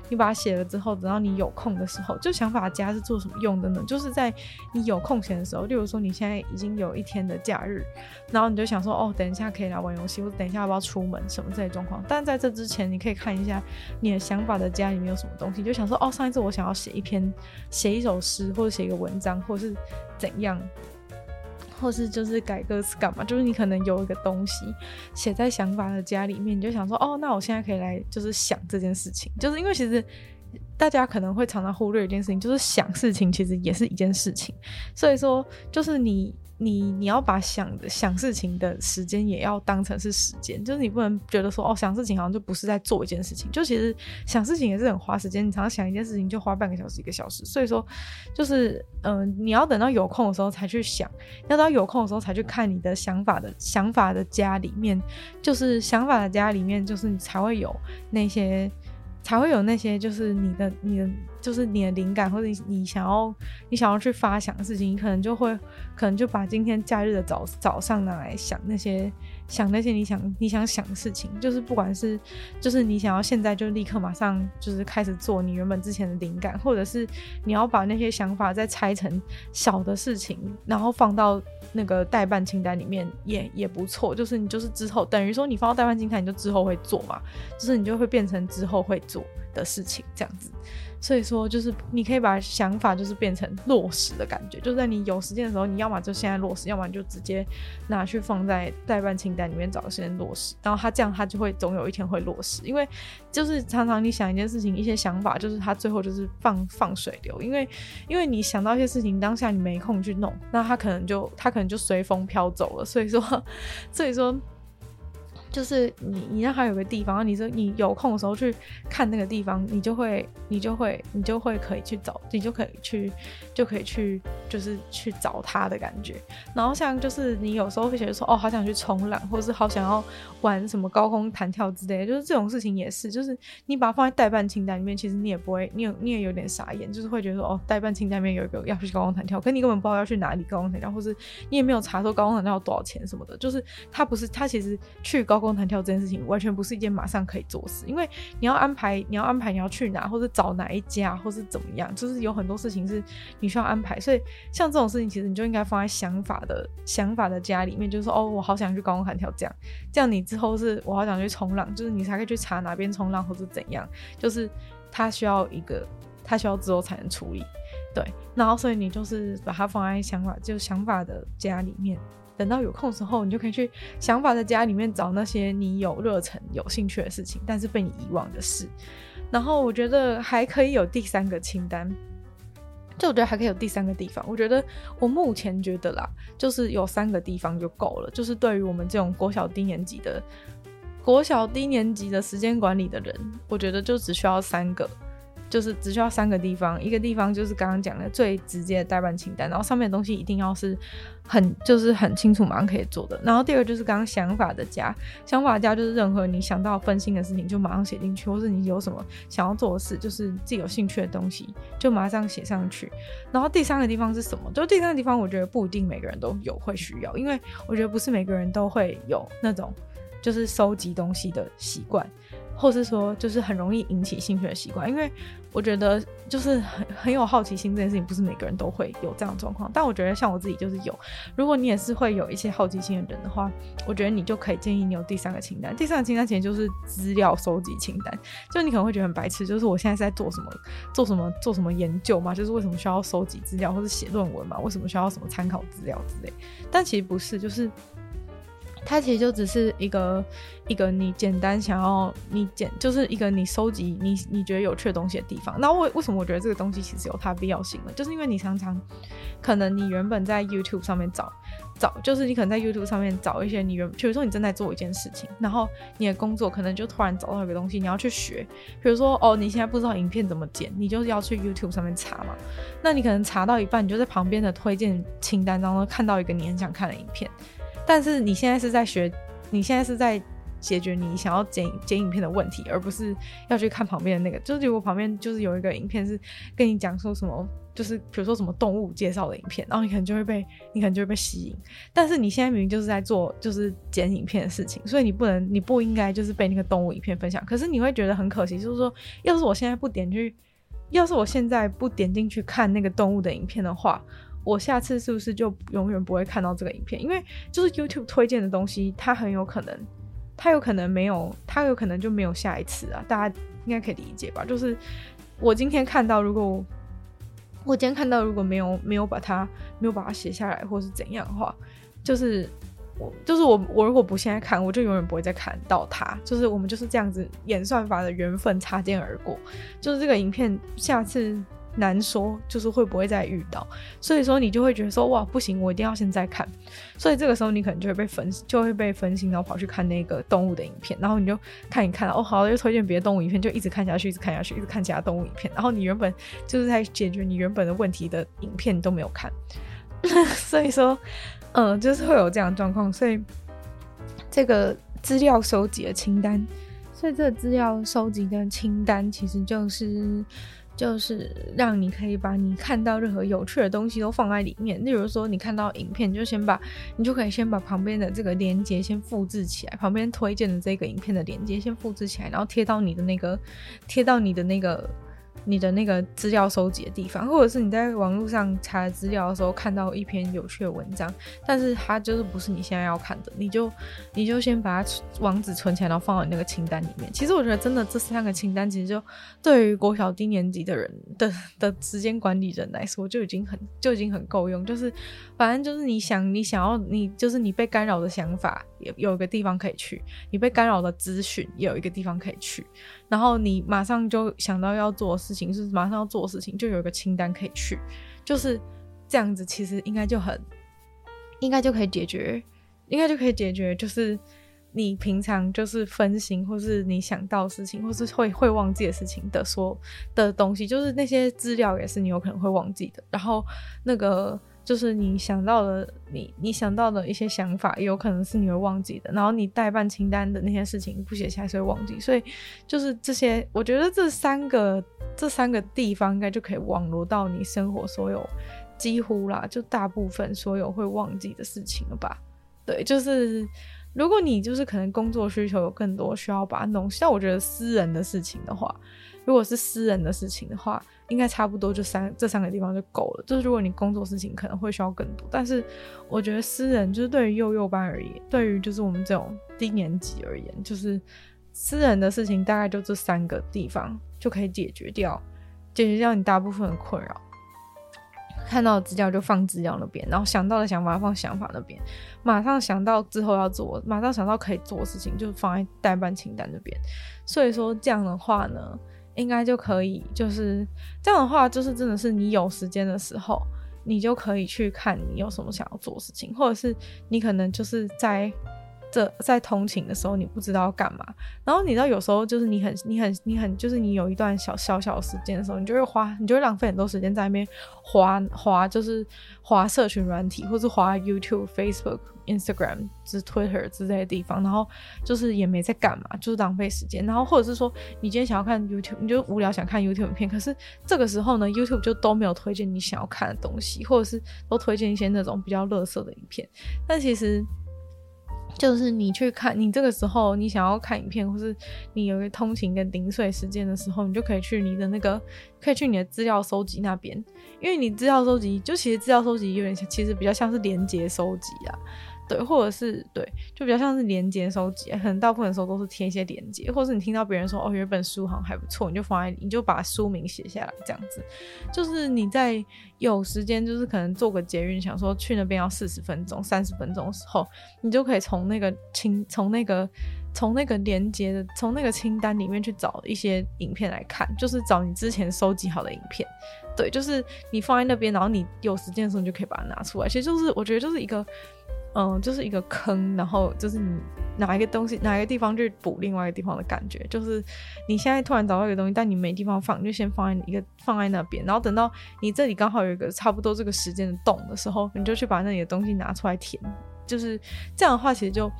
你把它写了之后，等到你有空的时候，就想法家是做什么用的呢？就是在你有空闲的时候，例如说你现在已经有一天的假日，然后你就想说，哦，等一下可以来玩游戏，或者等一下要不要出门什么这些状况。但在这之前，你可以看一下你的想法的家里面有什么东西，就想说，哦，上一次我想要写一篇、写一首诗，或者写一个文章，或者是怎样。或是就是改歌词干嘛？就是你可能有一个东西写在想法的家里面，你就想说，哦，那我现在可以来就是想这件事情，就是因为其实大家可能会常常忽略一件事情，就是想事情其实也是一件事情，所以说就是你。你你要把想的想事情的时间也要当成是时间，就是你不能觉得说哦，想事情好像就不是在做一件事情，就其实想事情也是很花时间。你常常想一件事情就花半个小时一个小时，所以说就是嗯、你要等到有空的时候才去想，要到有空的时候才去看你的想法的想法的家里面，就是想法的家里面，就是你才会有那些。才会有那些，就是你的、你的，就是你的灵感，或者你想要、你想要去发想的事情，你可能就会，可能就把今天假日的早早上拿来想那些。想那些你想你想想的事情，就是不管是就是你想要现在就立刻马上就是开始做你原本之前的灵感，或者是你要把那些想法再拆成小的事情，然后放到那个代办清单里面也也不错。就是你就是之后等于说你放到代办清单，你就之后会做嘛，就是你就会变成之后会做的事情这样子。所以说，就是你可以把想法就是变成落实的感觉，就在你有时间的时候，你要么就现在落实，要么你就直接拿去放在待办清单里面找时间落实。然后他这样，他就会总有一天会落实。因为就是常常你想一件事情，一些想法，就是他最后就是放放水流。因为因为你想到一些事情，当下你没空去弄，那他可能就他可能就随风飘走了。所以说，[LAUGHS] 所以说。就是你，你让他有个地方，你说你有空的时候去看那个地方，你就会，你就会，你就会可以去找，你就可以去，就可以去，就是去找他的感觉。然后像就是你有时候会觉得说，哦，好想去冲浪，或者是好想要玩什么高空弹跳之类，就是这种事情也是，就是你把它放在待办清单里面，其实你也不会，你有你也有点傻眼，就是会觉得说，哦，待办清单里面有一个要去高空弹跳，可你根本不知道要去哪里高空弹跳，或是你也没有查说高空弹跳多少钱什么的，就是他不是他其实去高空。高空弹跳这件事情完全不是一件马上可以做事，因为你要安排，你要安排你要去哪，或者找哪一家，或是怎么样，就是有很多事情是你需要安排。所以像这种事情，其实你就应该放在想法的想法的家里面，就是说哦，我好想去高空弹跳，这样这样你之后是我好想去冲浪，就是你才可以去查哪边冲浪或者怎样，就是它需要一个，它需要之后才能处理，对，然后所以你就是把它放在想法就想法的家里面。等到有空时候，你就可以去想法的家里面找那些你有热忱、有兴趣的事情，但是被你遗忘的事。然后我觉得还可以有第三个清单，就我觉得还可以有第三个地方。我觉得我目前觉得啦，就是有三个地方就够了。就是对于我们这种国小低年级的国小低年级的时间管理的人，我觉得就只需要三个。就是只需要三个地方，一个地方就是刚刚讲的最直接的代办清单，然后上面的东西一定要是很就是很清楚，马上可以做的。然后第二个就是刚刚想法的家，想法的家就是任何你想到分心的事情就马上写进去，或是你有什么想要做的事，就是自己有兴趣的东西就马上写上去。然后第三个地方是什么？就第三个地方，我觉得不一定每个人都有会需要，因为我觉得不是每个人都会有那种就是收集东西的习惯。或是说，就是很容易引起兴趣的习惯，因为我觉得就是很很有好奇心这件事情，不是每个人都会有这样的状况。但我觉得像我自己就是有，如果你也是会有一些好奇心的人的话，我觉得你就可以建议你有第三个清单。第三个清单其实就是资料收集清单，就你可能会觉得很白痴，就是我现在是在做什么，做什么，做什么研究嘛？就是为什么需要收集资料，或是写论文嘛？为什么需要什么参考资料之类？但其实不是，就是。它其实就只是一个一个你简单想要你简就是一个你收集你你觉得有趣的东西的地方。那为为什么我觉得这个东西其实有它必要性呢？就是因为你常常可能你原本在 YouTube 上面找找，就是你可能在 YouTube 上面找一些你原比如说你正在做一件事情，然后你的工作可能就突然找到一个东西你要去学，比如说哦你现在不知道影片怎么剪，你就是要去 YouTube 上面查嘛。那你可能查到一半，你就在旁边的推荐清单当中看到一个你很想看的影片。但是你现在是在学，你现在是在解决你想要剪剪影片的问题，而不是要去看旁边的那个。就是如果旁边就是有一个影片是跟你讲说什么，就是比如说什么动物介绍的影片，然后你可能就会被你可能就会被吸引。但是你现在明明就是在做就是剪影片的事情，所以你不能你不应该就是被那个动物影片分享。可是你会觉得很可惜，就是说，要是我现在不点去，要是我现在不点进去看那个动物的影片的话。我下次是不是就永远不会看到这个影片？因为就是 YouTube 推荐的东西，它很有可能，它有可能没有，它有可能就没有下一次啊！大家应该可以理解吧？就是我今天看到，如果我今天看到，如果没有没有把它没有把它写下来，或是怎样的话，就是我就是我我如果不现在看，我就永远不会再看到它。就是我们就是这样子演算法的缘分擦肩而过，就是这个影片下次。难说，就是会不会再遇到，所以说你就会觉得说哇不行，我一定要现在看，所以这个时候你可能就会被分，就会被分心，然后跑去看那个动物的影片，然后你就看一看，哦好，又推荐别的动物影片，就一直看下去，一直看下去，一直看其他动物影片，然后你原本就是在解决你原本的问题的影片都没有看，[LAUGHS] 所以说，嗯，就是会有这样的状况，所以这个资料收集的清单，所以这个资料收集的清单其实就是。就是让你可以把你看到任何有趣的东西都放在里面。例如说，你看到影片，就先把你就可以先把旁边的这个连接先复制起来，旁边推荐的这个影片的连接先复制起来，然后贴到你的那个贴到你的那个。你的那个资料收集的地方，或者是你在网络上查资料的时候看到一篇有趣的文章，但是它就是不是你现在要看的，你就你就先把它网址存起来，然后放到你那个清单里面。其实我觉得真的这三个清单，其实就对于国小低年级的人的的时间管理人来说，就已经很就已经很够用。就是反正就是你想你想要你就是你被干扰的想法，有有一个地方可以去；你被干扰的资讯也有一个地方可以去。然后你马上就想到要做的事情，是马上要做的事情，就有一个清单可以去，就是这样子。其实应该就很，应该就可以解决，应该就可以解决，就是你平常就是分心，或是你想到事情，或是会会忘记的事情的说的东西，就是那些资料也是你有可能会忘记的。然后那个。就是你想到的，你你想到的一些想法，有可能是你会忘记的。然后你代办清单的那些事情不写下来，是会忘记。所以就是这些，我觉得这三个这三个地方应该就可以网罗到你生活所有几乎啦，就大部分所有会忘记的事情了吧？对，就是如果你就是可能工作需求有更多需要把它弄，像我觉得私人的事情的话，如果是私人的事情的话。应该差不多就三这三个地方就够了。就是如果你工作事情可能会需要更多，但是我觉得私人就是对于幼幼班而言，对于就是我们这种低年级而言，就是私人的事情大概就这三个地方就可以解决掉，解决掉你大部分的困扰。看到资料就放资料那边，然后想到的想法放想法那边，马上想到之后要做，马上想到可以做的事情就放在代办清单那边。所以说这样的话呢，应该就可以，就是这样的话，就是真的是你有时间的时候，你就可以去看你有什么想要做的事情，或者是你可能就是在。这在通勤的时候，你不知道要干嘛，然后你知道有时候就是你很你很你很就是你有一段小小小时间的时候，你就会花你就会浪费很多时间在那边滑滑，就是滑社群软体，或是滑 YouTube、Facebook、Instagram、之 Twitter 之类的地方，然后就是也没在干嘛，就是浪费时间。然后或者是说你今天想要看 YouTube，你就无聊想看 YouTube 片，可是这个时候呢，YouTube 就都没有推荐你想要看的东西，或者是都推荐一些那种比较垃圾的影片，但其实。就是你去看，你这个时候你想要看影片，或是你有一个通勤跟零碎时间的时候，你就可以去你的那个，可以去你的资料收集那边，因为你资料收集就其实资料收集有点像，其实比较像是连接收集啊。对，或者是对，就比较像是连接收集，可能大部分的时候都是贴一些连接，或者是你听到别人说哦，有一本书好像还不错，你就放在，你就把书名写下来，这样子，就是你在有时间，就是可能坐个捷运，想说去那边要四十分钟、三十分钟的时候，你就可以从那个清，从那个从那个连接的，从那个清单里面去找一些影片来看，就是找你之前收集好的影片，对，就是你放在那边，然后你有时间的时候，你就可以把它拿出来，其实就是我觉得就是一个。嗯，就是一个坑，然后就是你哪一个东西，哪一个地方去补另外一个地方的感觉，就是你现在突然找到一个东西，但你没地方放，你就先放在一个放在那边，然后等到你这里刚好有一个差不多这个时间的洞的时候，你就去把那里的东西拿出来填，就是这样的话，其实就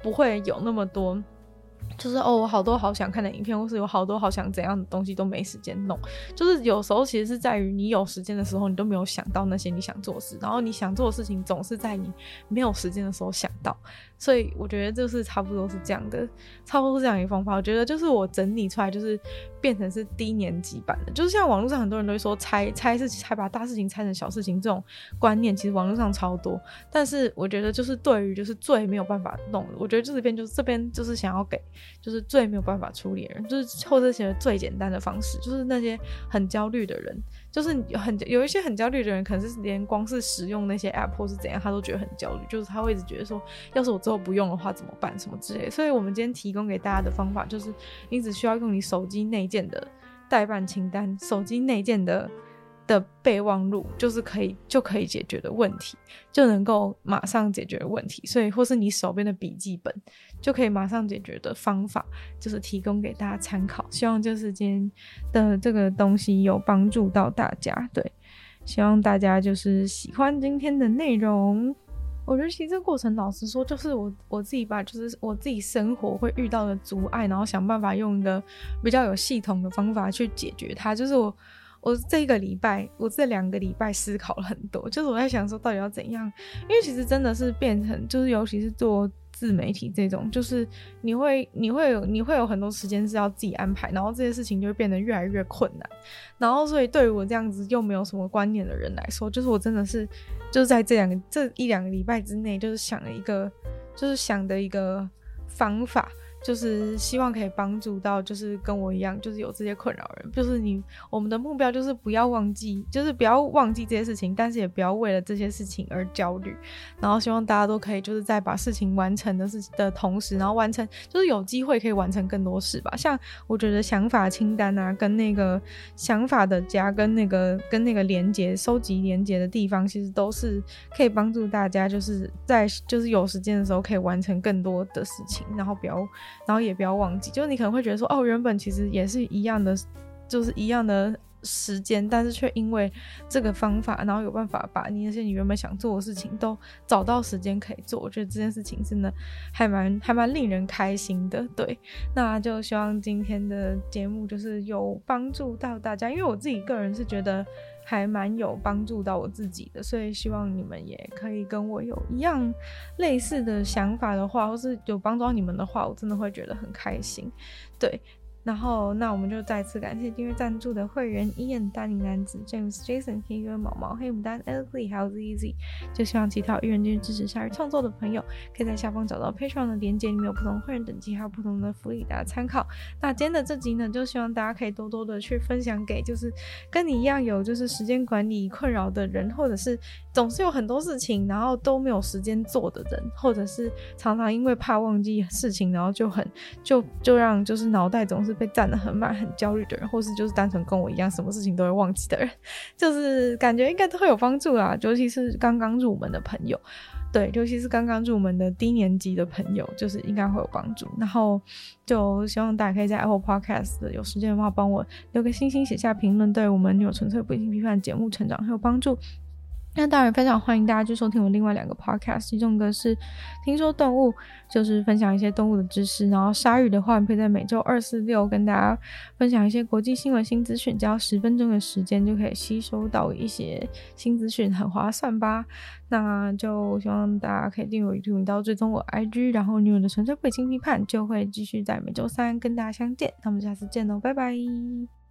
不会有那么多就是哦，我好多好想看的影片，或是有好多好想怎样的东西都没时间弄。就是有时候其实是在于你有时间的时候，你都没有想到那些你想做的事，然后你想做的事情总是在你没有时间的时候想到。所以我觉得就是差不多是这样的，差不多是这样一个方法。我觉得就是我整理出来，就是变成是低年级版的。就是像网络上很多人都会说拆拆事情，拆把大事情拆成小事情这种观念，其实网络上超多。但是我觉得就是对于就是最没有办法弄，我觉得这边就是这边就是想要给。就是最没有办法处理的人，就是或者写最简单的方式，就是那些很焦虑的人，就是很有一些很焦虑的人，可能是连光是使用那些 app 或是怎样，他都觉得很焦虑，就是他会一直觉得说，要是我之后不用的话怎么办，什么之类。所以我们今天提供给大家的方法，就是你只需要用你手机内建的代办清单，手机内建的。的备忘录就是可以就可以解决的问题，就能够马上解决问题，所以或是你手边的笔记本就可以马上解决的方法，就是提供给大家参考。希望就是今天的这个东西有帮助到大家，对，希望大家就是喜欢今天的内容。我觉得其实这个过程，老实说，就是我我自己把就是我自己生活会遇到的阻碍，然后想办法用一个比较有系统的方法去解决它，就是我。我这个礼拜，我这两个礼拜思考了很多，就是我在想说到底要怎样，因为其实真的是变成，就是尤其是做自媒体这种，就是你会你会有你会有很多时间是要自己安排，然后这些事情就会变得越来越困难，然后所以对于我这样子又没有什么观念的人来说，就是我真的是就是在这两个这一两个礼拜之内，就是想了一个就是想的一个方法。就是希望可以帮助到，就是跟我一样，就是有这些困扰人。就是你，我们的目标就是不要忘记，就是不要忘记这些事情，但是也不要为了这些事情而焦虑。然后希望大家都可以，就是在把事情完成的事情的同时，然后完成，就是有机会可以完成更多事吧。像我觉得想法清单啊，跟那个想法的家，跟那个跟那个连接收集连接的地方，其实都是可以帮助大家，就是在就是有时间的时候可以完成更多的事情，然后不要。然后也不要忘记，就是你可能会觉得说，哦，原本其实也是一样的，就是一样的时间，但是却因为这个方法，然后有办法把你那些你原本想做的事情都找到时间可以做。我觉得这件事情真的还蛮还蛮令人开心的。对，那就希望今天的节目就是有帮助到大家，因为我自己个人是觉得。还蛮有帮助到我自己的，所以希望你们也可以跟我有一样类似的想法的话，或是有帮助到你们的话，我真的会觉得很开心，对。然后，那我们就再次感谢订阅赞助的会员：Ian、丹尼男子、James、Jason、黑哥、毛毛、黑牡丹、Alex、还有 ZZ。就希望其他有意愿继续支持鲨鱼创作的朋友，可以在下方找到 Patreon 的链接，里面有不同会员等级，还有不同的福利，大家参考。那今天的这集呢，就希望大家可以多多的去分享给，就是跟你一样有就是时间管理困扰的人，或者是总是有很多事情，然后都没有时间做的人，或者是常常因为怕忘记事情，然后就很就就让就是脑袋总是。被占得很满、很焦虑的人，或是就是单纯跟我一样，什么事情都会忘记的人，就是感觉应该都会有帮助啦。尤其是刚刚入门的朋友，对，尤其是刚刚入门的低年级的朋友，就是应该会有帮助。然后就希望大家可以在 Apple Podcast 有时间的话，帮我留个星星，写下评论，对我们有纯粹不理性批判节目成长很有帮助。那当然非常欢迎大家去收听我另外两个 podcast，其中一个是听说动物，就是分享一些动物的知识，然后鲨鱼的话会在每周二、四、六跟大家分享一些国际新闻新资讯，只要十分钟的时间就可以吸收到一些新资讯，很划算吧？那就希望大家可以订阅我的频道，追踪我 IG，然后女友的纯粹不理性批判就会继续在每周三跟大家相见，那我们下次见喽，拜拜。